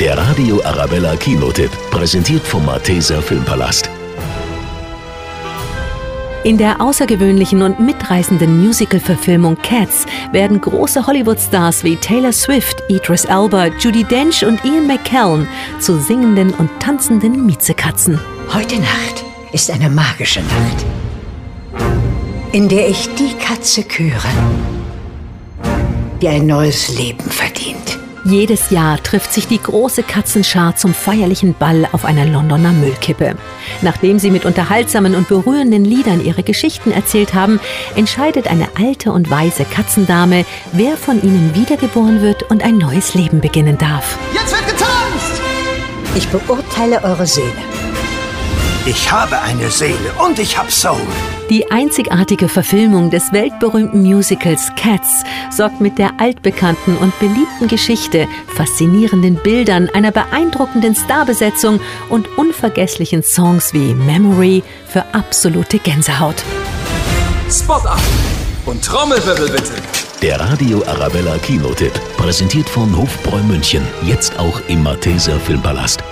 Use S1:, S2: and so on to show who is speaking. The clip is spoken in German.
S1: Der Radio Arabella Kinotipp, präsentiert vom Malteser Filmpalast.
S2: In der außergewöhnlichen und mitreißenden Musical-Verfilmung Cats werden große Hollywood-Stars wie Taylor Swift, Idris Elba, Judy Dench und Ian McKellen zu singenden und tanzenden Miezekatzen.
S3: Heute Nacht ist eine magische Nacht, in der ich die Katze küre, die ein neues Leben verdient.
S2: Jedes Jahr trifft sich die große Katzenschar zum feierlichen Ball auf einer Londoner Müllkippe. Nachdem sie mit unterhaltsamen und berührenden Liedern ihre Geschichten erzählt haben, entscheidet eine alte und weise Katzendame, wer von ihnen wiedergeboren wird und ein neues Leben beginnen darf.
S4: Jetzt wird getanzt!
S3: Ich beurteile eure Seele.
S4: Ich habe eine Seele und ich hab Soul.
S2: Die einzigartige Verfilmung des weltberühmten Musicals Cats sorgt mit der altbekannten und beliebten Geschichte, faszinierenden Bildern, einer beeindruckenden Starbesetzung und unvergesslichen Songs wie Memory für absolute Gänsehaut.
S5: Spot ab und Trommelwirbel bitte.
S1: Der Radio Arabella Kinotipp, präsentiert von Hofbräu München, jetzt auch im Malteser Filmpalast.